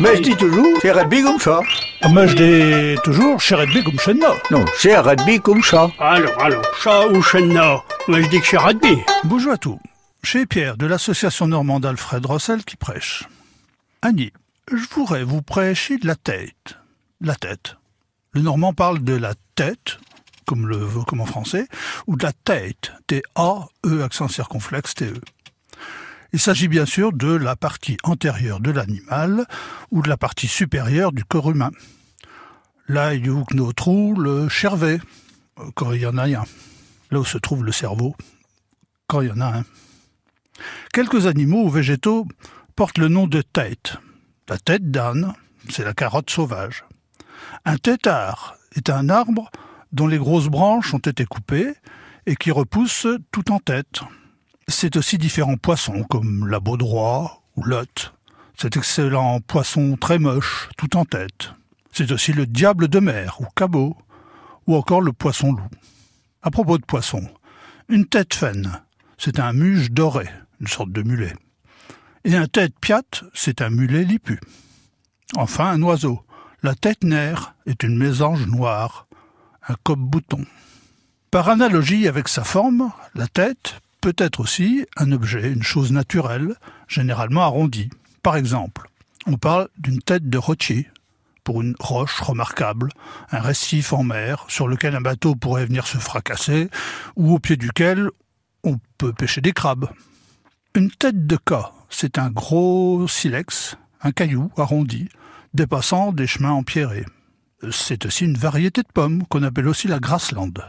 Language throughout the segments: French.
Mais je dis toujours, c'est rugby comme ça. Mais je dis toujours, chez rugby comme chez nous. Non, c'est rugby comme ça. Alors, alors, chat ou chenna Moi, je dis que c'est rugby. Bonjour à tous. Chez Pierre de l'association normande Alfred Rossel qui prêche. Annie, je voudrais vous prêcher de la tête. La tête. Le normand parle de la tête, comme le veut comme en français, ou de la tête, T-A-E accent circonflexe T-E. Il s'agit bien sûr de la partie antérieure de l'animal ou de la partie supérieure du corps humain. Là, il y a nos trous, le cervet, quand il y en a un. Là où se trouve le cerveau, quand il y en a un. Quelques animaux ou végétaux portent le nom de tête. La tête d'âne, c'est la carotte sauvage. Un têtard est un arbre dont les grosses branches ont été coupées et qui repousse tout en tête. C'est aussi différents poissons comme la baudroie ou l'otte. Cet excellent poisson très moche, tout en tête. C'est aussi le diable de mer ou cabot, ou encore le poisson loup. À propos de poisson, une tête faine, c'est un muge doré, une sorte de mulet. Et un tête piate, c'est un mulet lipu. Enfin, un oiseau. La tête nerf est une mésange noire, un cope-bouton. Par analogie avec sa forme, la tête peut être aussi un objet, une chose naturelle, généralement arrondie. Par exemple, on parle d'une tête de rotier pour une roche remarquable, un récif en mer sur lequel un bateau pourrait venir se fracasser ou au pied duquel on peut pêcher des crabes. Une tête de cas, c'est un gros silex, un caillou arrondi, dépassant des chemins empierrés. C'est aussi une variété de pommes qu'on appelle aussi la grasslande.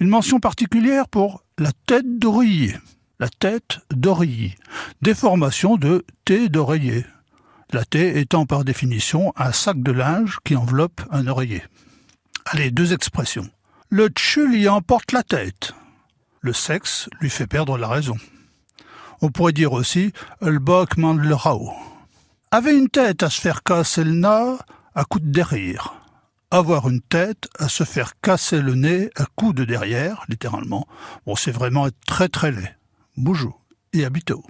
Une mention particulière pour la tête d'oreiller. La tête d'oreiller. Déformation de T d'oreiller. La T étant par définition un sac de linge qui enveloppe un oreiller. Allez, deux expressions. Le tchul y emporte la tête. Le sexe lui fait perdre la raison. On pourrait dire aussi le mande le rao. Avait une tête à se faire casser le à coup de avoir une tête à se faire casser le nez à coups de derrière, littéralement. Bon, c'est vraiment être très très laid. Bonjour et à bientôt.